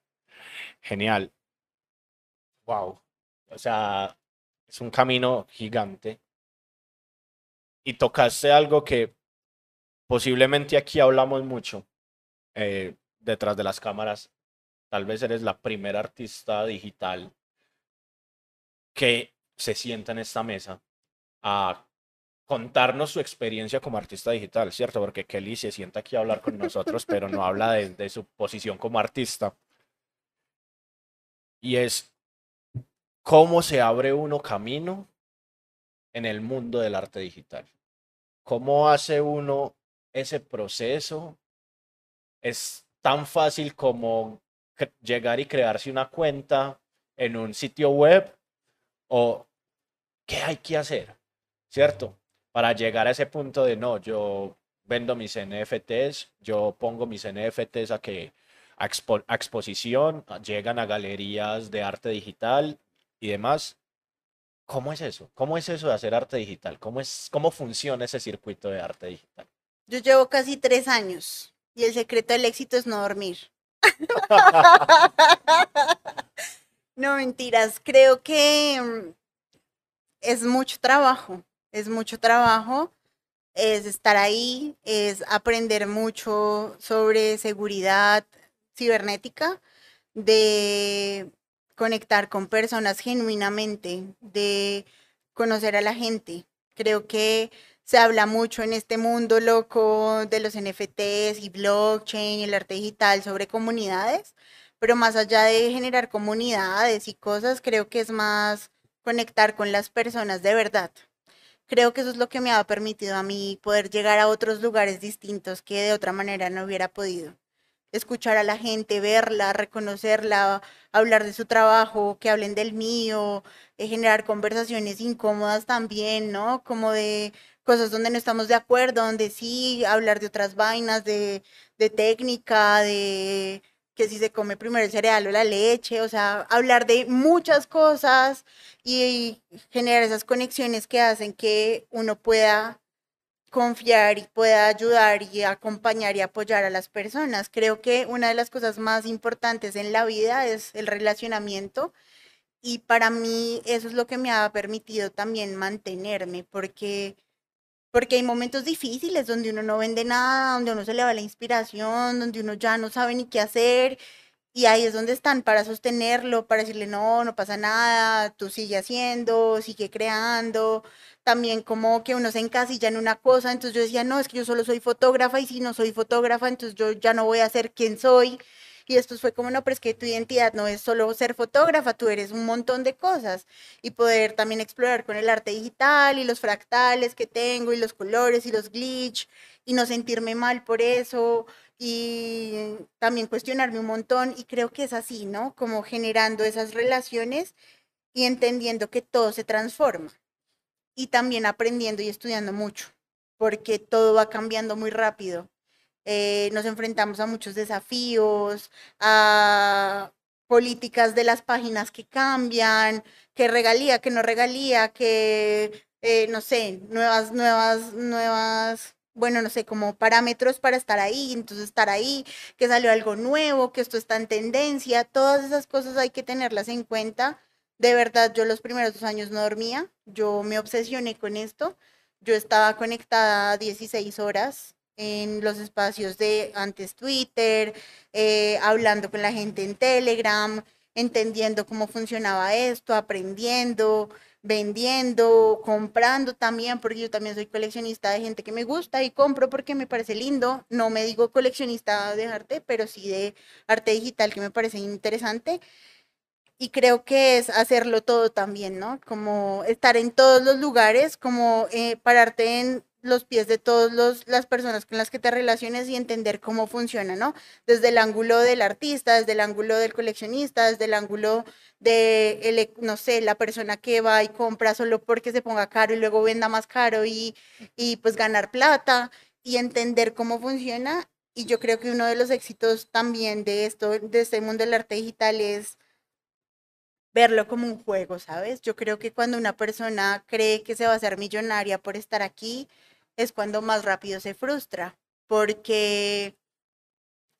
Genial. Wow. O sea, es un camino gigante. Y tocaste algo que Posiblemente aquí hablamos mucho eh, detrás de las cámaras. Tal vez eres la primera artista digital que se sienta en esta mesa a contarnos su experiencia como artista digital, ¿cierto? Porque Kelly se sienta aquí a hablar con nosotros, pero no habla de su posición como artista. Y es cómo se abre uno camino en el mundo del arte digital. ¿Cómo hace uno ese proceso es tan fácil como llegar y crearse una cuenta en un sitio web o qué hay que hacer, ¿cierto? Para llegar a ese punto de no, yo vendo mis NFTs, yo pongo mis NFTs a que a, exposición, llegan a galerías de arte digital y demás. ¿Cómo es eso? ¿Cómo es eso de hacer arte digital? ¿Cómo, es, cómo funciona ese circuito de arte digital? Yo llevo casi tres años y el secreto del éxito es no dormir. no, mentiras. Creo que mm, es mucho trabajo, es mucho trabajo, es estar ahí, es aprender mucho sobre seguridad cibernética, de conectar con personas genuinamente, de conocer a la gente. Creo que se habla mucho en este mundo loco de los NFTs y blockchain y el arte digital sobre comunidades, pero más allá de generar comunidades y cosas, creo que es más conectar con las personas de verdad. creo que eso es lo que me ha permitido a mí poder llegar a otros lugares distintos que de otra manera no hubiera podido. Escuchar a la gente, verla, reconocerla, hablar de su trabajo, que hablen del mío, eh, generar conversaciones incómodas también, ¿no? Como de cosas donde no estamos de acuerdo, donde sí, hablar de otras vainas, de, de técnica, de que si se come primero el cereal o la leche, o sea, hablar de muchas cosas y, generar esas conexiones que hacen que uno pueda confiar y pueda ayudar y acompañar y apoyar a las personas. Creo que una de las cosas más importantes en la vida es el relacionamiento y para mí eso es lo que me ha permitido también mantenerme porque porque hay momentos difíciles donde uno no vende nada, donde uno se le va la inspiración, donde uno ya no sabe ni qué hacer. Y ahí es donde están para sostenerlo, para decirle, no, no pasa nada, tú sigue haciendo, sigue creando. También como que uno se encasilla en una cosa, entonces yo decía, no, es que yo solo soy fotógrafa y si no soy fotógrafa, entonces yo ya no voy a ser quien soy. Y esto fue como, no, pero es que tu identidad no es solo ser fotógrafa, tú eres un montón de cosas. Y poder también explorar con el arte digital y los fractales que tengo y los colores y los glitch y no sentirme mal por eso y también cuestionarme un montón. Y creo que es así, ¿no? Como generando esas relaciones y entendiendo que todo se transforma. Y también aprendiendo y estudiando mucho, porque todo va cambiando muy rápido. Eh, nos enfrentamos a muchos desafíos, a políticas de las páginas que cambian, que regalía, que no regalía, que, eh, no sé, nuevas, nuevas, nuevas, bueno, no sé, como parámetros para estar ahí, entonces estar ahí, que salió algo nuevo, que esto está en tendencia, todas esas cosas hay que tenerlas en cuenta. De verdad, yo los primeros dos años no dormía, yo me obsesioné con esto, yo estaba conectada 16 horas en los espacios de antes Twitter, eh, hablando con la gente en Telegram, entendiendo cómo funcionaba esto, aprendiendo, vendiendo, comprando también, porque yo también soy coleccionista de gente que me gusta y compro porque me parece lindo. No me digo coleccionista de arte, pero sí de arte digital que me parece interesante. Y creo que es hacerlo todo también, ¿no? Como estar en todos los lugares, como eh, pararte en los pies de todas las personas con las que te relaciones y entender cómo funciona, ¿no? Desde el ángulo del artista, desde el ángulo del coleccionista, desde el ángulo de, el, no sé, la persona que va y compra solo porque se ponga caro y luego venda más caro y, y pues ganar plata y entender cómo funciona. Y yo creo que uno de los éxitos también de esto, de este mundo del arte digital es verlo como un juego, ¿sabes? Yo creo que cuando una persona cree que se va a hacer millonaria por estar aquí, es cuando más rápido se frustra, porque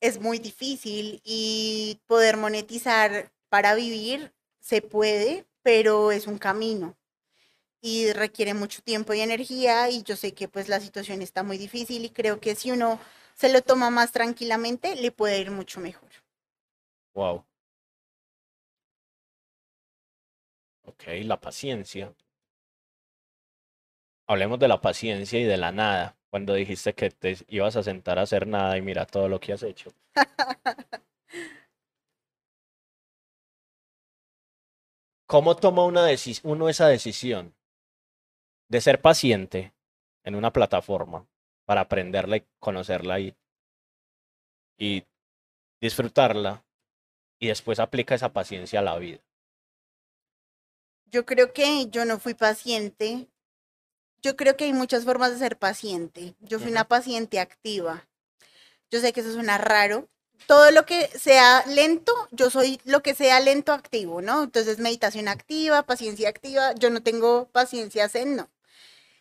es muy difícil y poder monetizar para vivir se puede, pero es un camino y requiere mucho tiempo y energía y yo sé que pues la situación está muy difícil y creo que si uno se lo toma más tranquilamente le puede ir mucho mejor. Wow. Ok, la paciencia. Hablemos de la paciencia y de la nada. Cuando dijiste que te ibas a sentar a hacer nada y mira todo lo que has hecho. ¿Cómo toma una uno esa decisión de ser paciente en una plataforma para aprenderla y conocerla y, y disfrutarla y después aplica esa paciencia a la vida? Yo creo que yo no fui paciente yo creo que hay muchas formas de ser paciente. Yo fui una paciente activa. Yo sé que eso suena raro. Todo lo que sea lento, yo soy lo que sea lento activo, ¿no? Entonces, meditación activa, paciencia activa. Yo no tengo paciencia zen, no.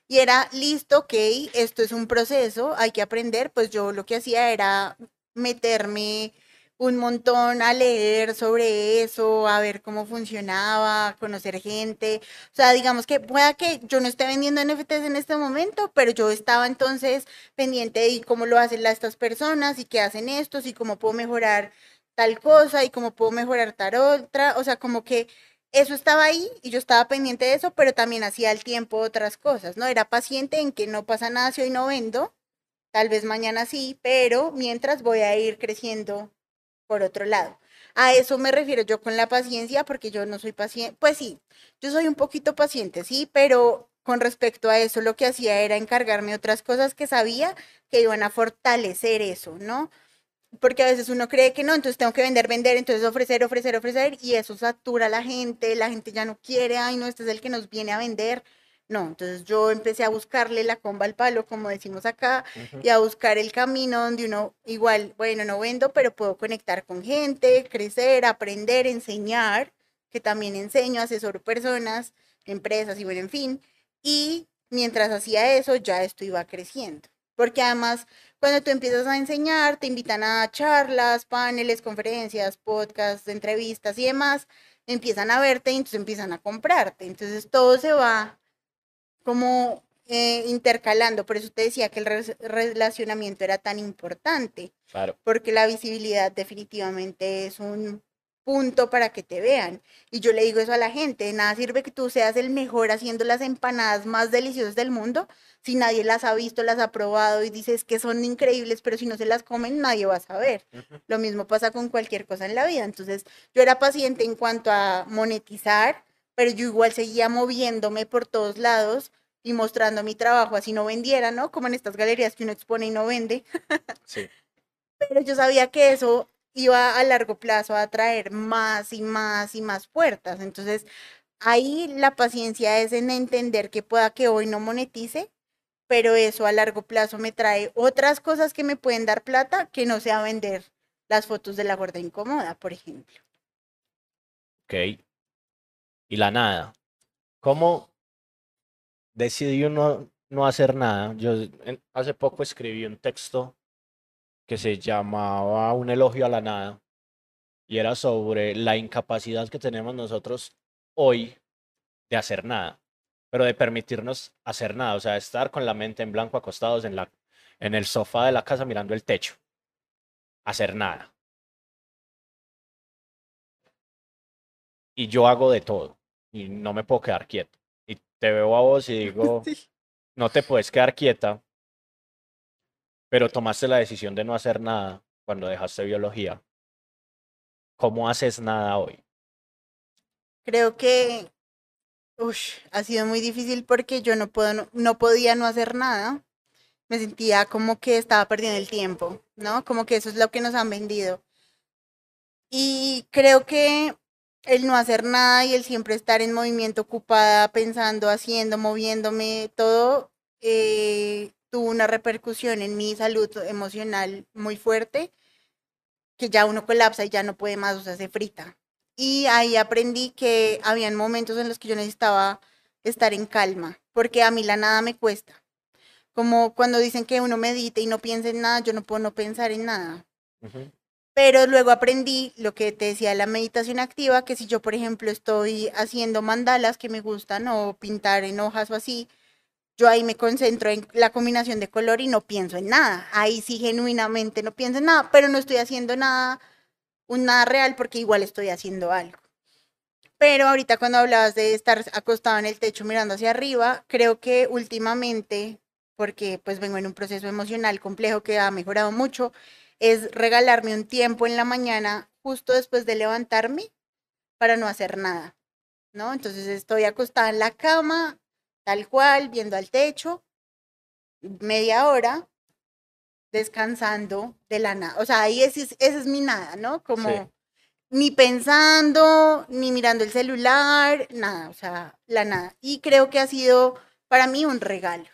Y era listo, ok, esto es un proceso, hay que aprender. Pues yo lo que hacía era meterme un montón a leer sobre eso, a ver cómo funcionaba, conocer gente. O sea, digamos que pueda que yo no esté vendiendo NFTs en este momento, pero yo estaba entonces pendiente de cómo lo hacen estas personas y qué hacen estos y cómo puedo mejorar tal cosa y cómo puedo mejorar tal otra. O sea, como que eso estaba ahí y yo estaba pendiente de eso, pero también hacía al tiempo otras cosas, ¿no? Era paciente en que no pasa nada si hoy no vendo, tal vez mañana sí, pero mientras voy a ir creciendo por otro lado. A eso me refiero yo con la paciencia, porque yo no soy paciente. Pues sí, yo soy un poquito paciente, sí, pero con respecto a eso, lo que hacía era encargarme otras cosas que sabía que iban a fortalecer eso, ¿no? Porque a veces uno cree que no, entonces tengo que vender, vender, entonces ofrecer, ofrecer, ofrecer, y eso satura a la gente, la gente ya no quiere, ay, no, este es el que nos viene a vender. No, entonces yo empecé a buscarle la comba al palo, como decimos acá, y a buscar el camino donde uno igual, bueno, no vendo, pero puedo conectar con gente, crecer, aprender, enseñar, que también enseño, asesoro personas, empresas y bueno, en fin. Y mientras hacía eso, ya esto iba creciendo. Porque además, cuando tú empiezas a enseñar, te invitan a charlas, paneles, conferencias, podcasts, entrevistas y demás, empiezan a verte y entonces empiezan a comprarte. Entonces todo se va como eh, intercalando. Por eso te decía que el relacionamiento era tan importante. Claro. Porque la visibilidad definitivamente es un punto para que te vean. Y yo le digo eso a la gente, de nada sirve que tú seas el mejor haciendo las empanadas más deliciosas del mundo si nadie las ha visto, las ha probado y dices que son increíbles, pero si no se las comen nadie va a saber. Lo mismo pasa con cualquier cosa en la vida. Entonces yo era paciente en cuanto a monetizar, pero yo igual seguía moviéndome por todos lados y mostrando mi trabajo, así no vendiera, ¿no? Como en estas galerías que uno expone y no vende. Sí. Pero yo sabía que eso iba a largo plazo a traer más y más y más puertas. Entonces, ahí la paciencia es en entender que pueda que hoy no monetice, pero eso a largo plazo me trae otras cosas que me pueden dar plata que no sea vender las fotos de la gorda incómoda, por ejemplo. Ok. Y la nada. ¿Cómo decidí uno no hacer nada? Yo hace poco escribí un texto que se llamaba Un elogio a la nada y era sobre la incapacidad que tenemos nosotros hoy de hacer nada, pero de permitirnos hacer nada, o sea, estar con la mente en blanco acostados en, la, en el sofá de la casa mirando el techo, hacer nada. Y yo hago de todo y no me puedo quedar quieto. Y te veo a vos y digo, no te puedes quedar quieta pero tomaste la decisión de no hacer nada cuando dejaste biología. ¿Cómo haces nada hoy? Creo que ha sido muy difícil porque yo no, puedo, no, podía no hacer nada. Me sentía como que estaba perdiendo el tiempo, ¿no? Como que eso es lo que nos han vendido. Y creo que el no hacer nada y el siempre estar en movimiento, ocupada, pensando, haciendo, moviéndome, todo, eh, tuvo una repercusión en mi salud emocional muy fuerte, que ya uno colapsa y ya no puede más, o sea, se frita. Y ahí aprendí que habían momentos en los que yo necesitaba estar en calma, porque a mí la nada me cuesta. Como cuando dicen que uno medite y no piensa en nada, yo no puedo no pensar en nada. Pero luego aprendí lo que te decía la meditación activa, que si yo, por ejemplo, estoy haciendo mandalas que me gustan o pintar en hojas o así, yo ahí me concentro en la combinación de color y no pienso en nada. Ahí sí genuinamente no pienso en nada, pero no estoy haciendo nada, un nada real porque igual estoy haciendo algo. Pero ahorita cuando hablabas de estar acostado en el techo mirando hacia arriba, creo que últimamente, porque pues vengo en un proceso emocional complejo que ha mejorado mucho, es regalarme un tiempo en la mañana justo después de levantarme para no hacer nada, ¿no? Entonces estoy acostada en la cama, tal cual, viendo al techo, media hora, descansando de la nada. O sea, ahí ese es, es mi nada, ¿no? Como ni pensando, ni mirando el celular, nada, o sea, la nada. Y creo que ha sido para mí un regalo,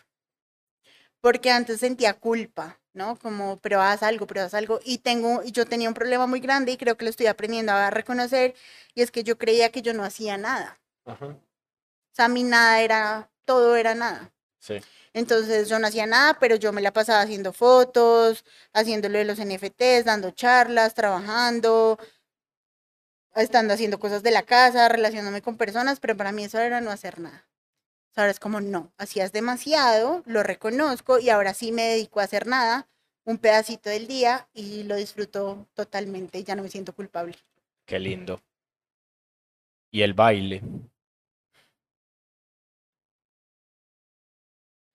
porque antes sentía culpa, ¿no? Como, pero haz algo, pero haz algo. Y tengo, yo tenía un problema muy grande y creo que lo estoy aprendiendo a reconocer, y es que yo creía que yo no hacía nada. O sea, mi nada era todo era nada. Sí. Entonces yo no hacía nada, pero yo me la pasaba haciendo fotos, haciéndolo de los NFTs, dando charlas, trabajando, estando haciendo cosas de la casa, relacionándome con personas, pero para mí eso era no hacer nada. Ahora es como, no, hacías demasiado, lo reconozco y ahora sí me dedico a hacer nada, un pedacito del día y lo disfruto totalmente y ya no me siento culpable. Qué lindo. ¿Y el baile?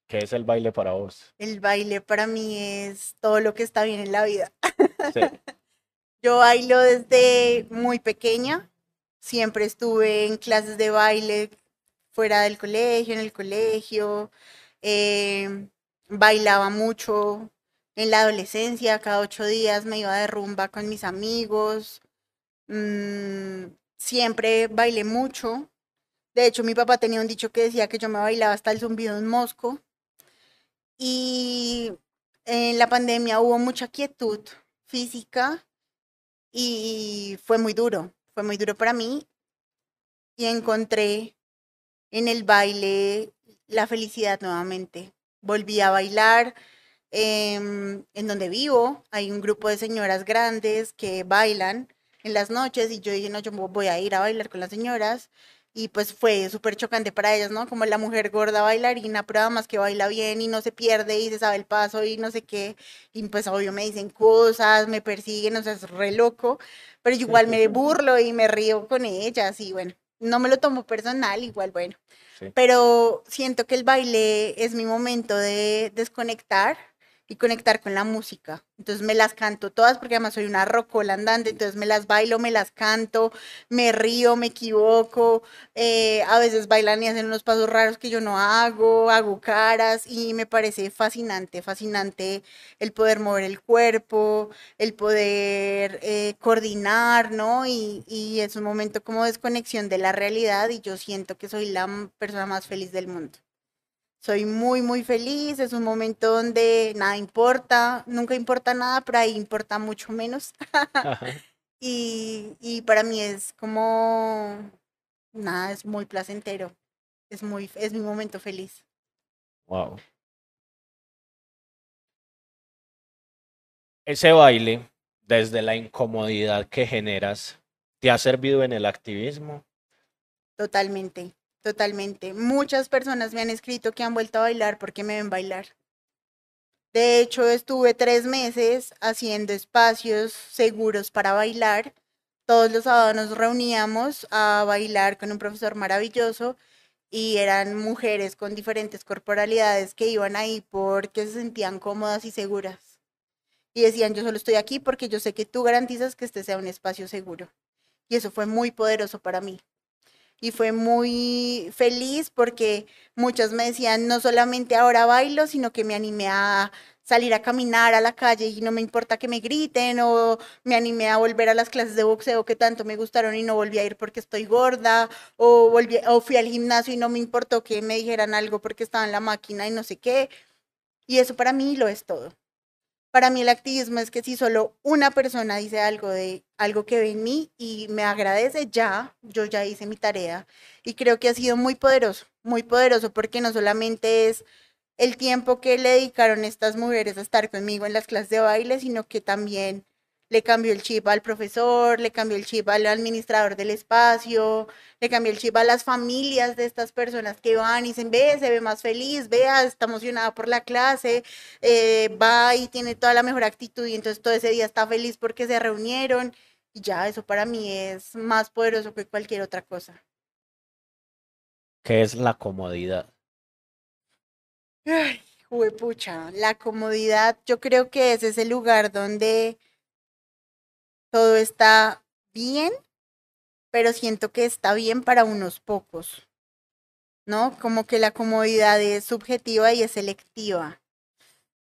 ¿Qué es el baile para vos? El baile para mí es todo lo que está bien en la vida. Yo bailo desde muy pequeña, siempre estuve en clases de baile, fuera del colegio, en el colegio. em, bailaba mucho en la adolescencia, cada ocho días me iba de rumba con mis amigos. mm, siempre bailé mucho. De hecho, mi papá tenía un dicho que decía que yo me bailaba hasta el zumbido de un mosco. Y en la pandemia hubo mucha quietud física y fue muy duro, fue muy duro para mí y encontré en el baile la felicidad nuevamente. Volví a bailar em, en donde vivo, hay un grupo de señoras grandes que bailan en las noches y yo dije, no, yo voy a ir a bailar con las señoras y pues fue súper chocante para ellas, ¿no? Como la mujer gorda bailarina, pero además que baila bien y no se pierde y se sabe el paso y no sé qué. Y pues obvio me dicen cosas, me persiguen, o sea, es re loco, pero yo igual me burlo y me río con ellas y bueno, no me lo tomo personal, igual bueno. Sí. Pero siento que el baile es mi momento de desconectar y conectar con la música. Entonces me las canto todas porque además soy una rocola andante, entonces me las bailo, me las canto, me río, me equivoco, eh, a veces bailan y hacen unos pasos raros que yo no hago, hago caras y me parece fascinante, fascinante el poder mover el cuerpo, el poder eh, coordinar, ¿no? Y, y es un momento como de desconexión de la realidad y yo siento que soy la persona más feliz del mundo. Soy muy, muy feliz, es un momento donde nada importa, nunca importa nada, pero ahí importa mucho menos. Y, y para mí es como, nada, es muy placentero, es muy, es mi momento feliz. Wow. Ese baile, desde la incomodidad que generas, ¿te ha servido en el activismo? Totalmente, totalmente. Muchas personas me han escrito que han vuelto a bailar porque me ven bailar. De hecho, estuve tres meses haciendo espacios seguros para bailar. Todos los sábados nos reuníamos a bailar con un profesor maravilloso y eran mujeres con diferentes corporalidades que iban ahí porque se sentían cómodas y seguras. Y decían, yo solo estoy aquí porque yo sé que tú garantizas que este sea un espacio seguro. Y eso fue muy poderoso para mí y fue muy feliz porque muchas me decían, no solamente ahora bailo, sino que me animé a salir a caminar a la calle y no me importa que me griten o me animé a volver a las clases de boxeo que tanto me gustaron y no volví a ir porque estoy gorda o volví o fui al gimnasio y no me importó que me dijeran algo porque estaba en la máquina y no sé qué. Y eso para mí lo es todo. Para mí el activismo es que si solo una persona dice algo de algo que ve en mí y me agradece, ya, yo ya hice mi tarea. Y creo que ha sido muy poderoso, muy poderoso porque no solamente es el tiempo que le dedicaron estas mujeres a estar conmigo en las clases de baile, sino que también le cambió el chip al profesor, le cambió el chip al administrador del espacio, le cambió el chip a las familias de estas personas que van y dicen, ve, se ve más feliz, vea, está emocionada por la clase, eh, va y tiene toda la mejor actitud y entonces todo ese día está feliz porque se reunieron y ya eso para mí es más poderoso que cualquier otra cosa. ¿Qué es la comodidad? Ay, juepucha, la comodidad, yo creo que ese es el lugar donde todo está bien, pero siento que está bien para unos pocos, ¿no? Como que la comodidad es subjetiva y es selectiva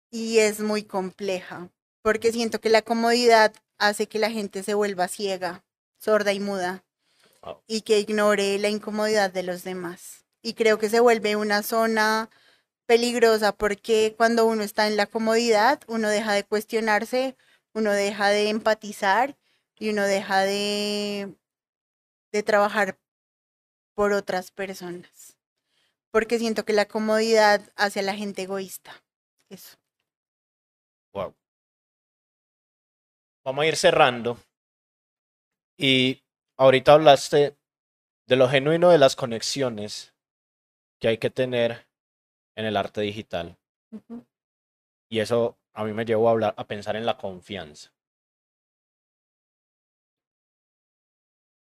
y es muy compleja, porque siento que la comodidad hace que la gente se vuelva ciega, sorda y muda Wow. y que ignore la incomodidad de los demás. Y creo que se vuelve una zona peligrosa porque cuando uno está en la comodidad, uno deja de cuestionarse, uno deja de empatizar y uno deja de, de trabajar por otras personas. Porque siento que la comodidad hace a la gente egoísta. Eso. Wow. Vamos a ir cerrando. Y ahorita hablaste de lo genuino de las conexiones que hay que tener en el arte digital. Y eso a mí me llevó a hablar, a pensar en la confianza.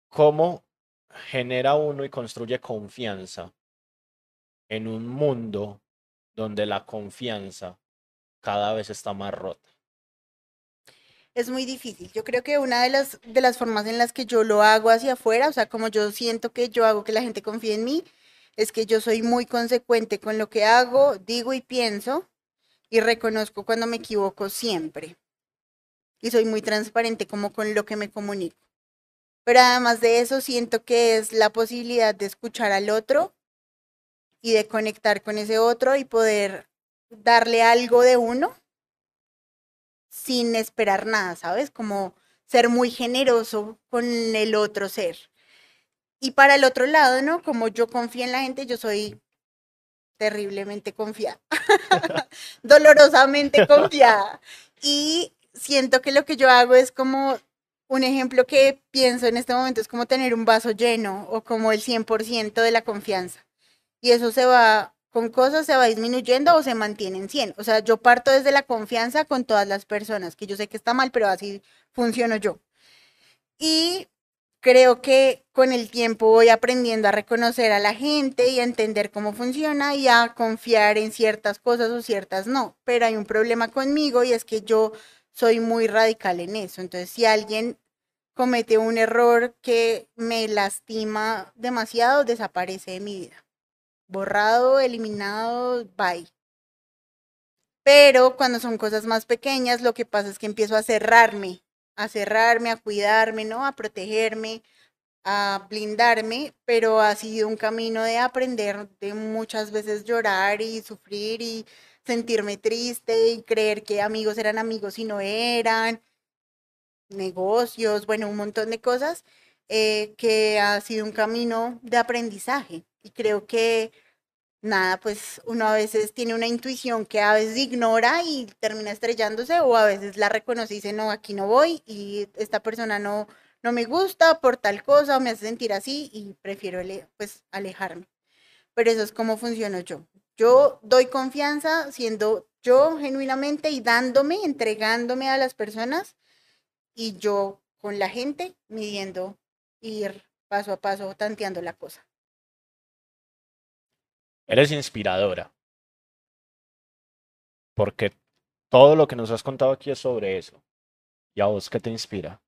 ¿Cómo genera uno y construye confianza en un mundo donde la confianza cada vez está más rota? Es muy difícil. Yo creo que una de las, de las formas en las que yo lo hago hacia afuera, o sea, como yo siento que yo hago que la gente confíe en mí, es que yo soy muy consecuente con lo que hago, digo y pienso y reconozco cuando me equivoco siempre. Y soy muy transparente como con lo que me comunico. Pero además de eso, siento que es la posibilidad de escuchar al otro y de conectar con ese otro y poder darle algo de uno sin esperar nada, ¿sabes? Como ser muy generoso con el otro ser. Y para el otro lado, ¿no? Como yo confío en la gente, yo soy terriblemente confiada, dolorosamente confiada. Y siento que lo que yo hago es como un ejemplo que pienso en este momento, es como tener un vaso lleno o como el 100% de la confianza. Y eso se va con cosas se va disminuyendo o se mantiene en 100. O sea, yo parto desde la confianza con todas las personas, que yo sé que está mal, pero así funciono yo. Y creo que con el tiempo voy aprendiendo a reconocer a la gente y a entender cómo funciona y a confiar en ciertas cosas o ciertas no. Pero hay un problema conmigo y es que yo soy muy radical en eso. Entonces, si alguien comete un error que me lastima demasiado, desaparece de mi vida borrado, eliminado, bye. Pero cuando son cosas más pequeñas, lo que pasa es que empiezo a cerrarme, a cerrarme, a cuidarme, ¿no? A protegerme, a blindarme, pero ha sido un camino de aprender, de muchas veces llorar y sufrir y sentirme triste y creer que amigos eran amigos y no eran, negocios, bueno, un montón de cosas, eh, que ha sido un camino de aprendizaje. Y creo que nada, pues uno a veces tiene una intuición que a veces ignora y termina estrellándose o a veces la reconoce y dice, no, aquí no voy y esta persona no, no me gusta por tal cosa o me hace sentir así y prefiero pues alejarme. Pero eso es como funciono yo. Yo doy confianza siendo yo genuinamente y dándome, entregándome a las personas y yo con la gente midiendo, ir paso a paso, tanteando la cosa. Eres inspiradora. Porque todo lo que nos has contado aquí es sobre eso. ¿Y a vos qué te inspira?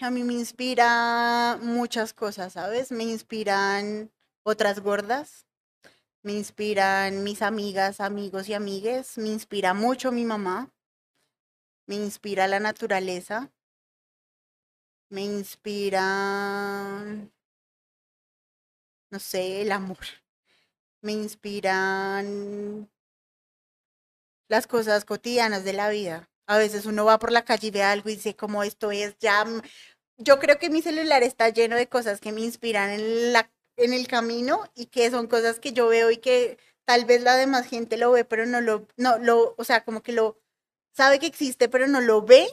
A mí me inspira muchas cosas, ¿sabes? Me inspiran otras gordas, me inspiran mis amigas, amigos y amigues, me inspira mucho mi mamá, me inspira la naturaleza, me inspira no sé, el amor. Me inspiran las cosas cotidianas de la vida. A veces uno va por la calle y ve algo y dice, como esto es ya... Yo creo que mi celular está lleno de cosas que me inspiran en, la, en el camino y que son cosas que yo veo y que tal vez la demás gente lo ve, pero no lo, no lo, o sea, como que lo sabe que existe, pero no lo ve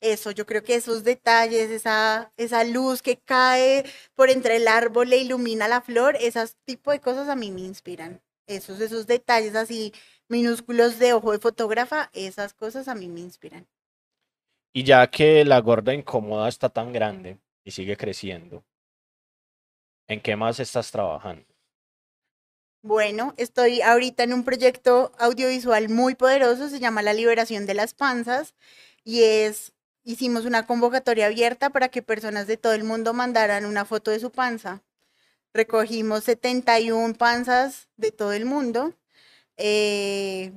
eso, yo creo que esos detalles, esa, esa luz que cae por entre el árbol e ilumina la flor, esos tipo de cosas a mí me inspiran. Esos, esos detalles así minúsculos de ojo de fotógrafa, esas cosas a mí me inspiran. Y ya que la gorda incómoda está tan grande y sigue creciendo, ¿en qué más estás trabajando? Bueno, estoy ahorita en un proyecto audiovisual muy poderoso, se llama La Liberación de las Panzas y es hicimos una convocatoria abierta para que personas de todo el mundo mandaran una foto de su panza. Recogimos 71 panzas de todo el mundo, eh,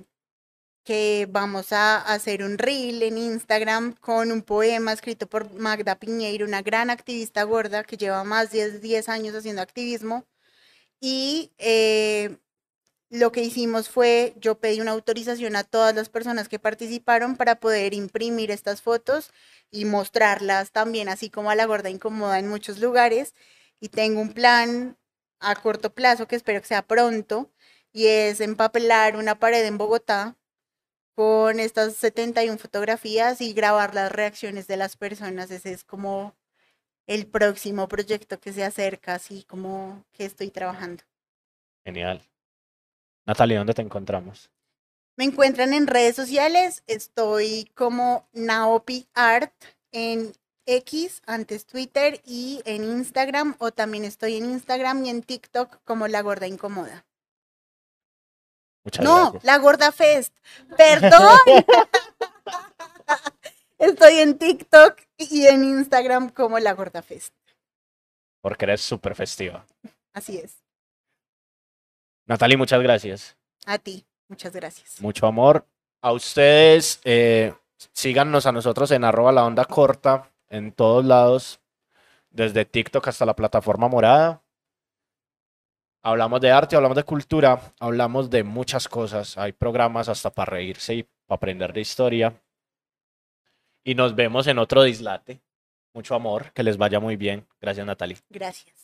que vamos a hacer un reel en Instagram con un poema escrito por Magda Piñeiro, una gran activista gorda que lleva más de 10 años haciendo activismo. Y eh, lo que hicimos fue, yo pedí una autorización a todas las personas que participaron para poder imprimir estas fotos y mostrarlas también, así como a la gorda incómoda en muchos lugares. Y tengo un plan a corto plazo que espero que sea pronto y es empapelar una pared en Bogotá con estas 71 fotografías y grabar las reacciones de las personas. Ese es como el próximo proyecto que se acerca, así como que estoy trabajando. Genial. Natalia, ¿dónde te encontramos? Me encuentran en redes sociales, estoy como Naopi Art en X, antes Twitter y en Instagram, o también estoy en Instagram y en TikTok como La Gorda Incomoda. Muchas no, La Gorda Fest. Perdón. estoy en TikTok y en Instagram como La Gorda Fest. Porque eres súper festiva. Así es. Natalie, muchas gracias. A ti, muchas gracias. Mucho amor. A ustedes, eh, síganos a nosotros en arroba la onda corta en todos lados, desde TikTok hasta la plataforma morada. Hablamos de arte, hablamos de cultura, hablamos de muchas cosas. Hay programas hasta para reírse y para aprender de historia. Y nos vemos en otro dislate. Mucho amor, que les vaya muy bien. Gracias, Natalie. Gracias.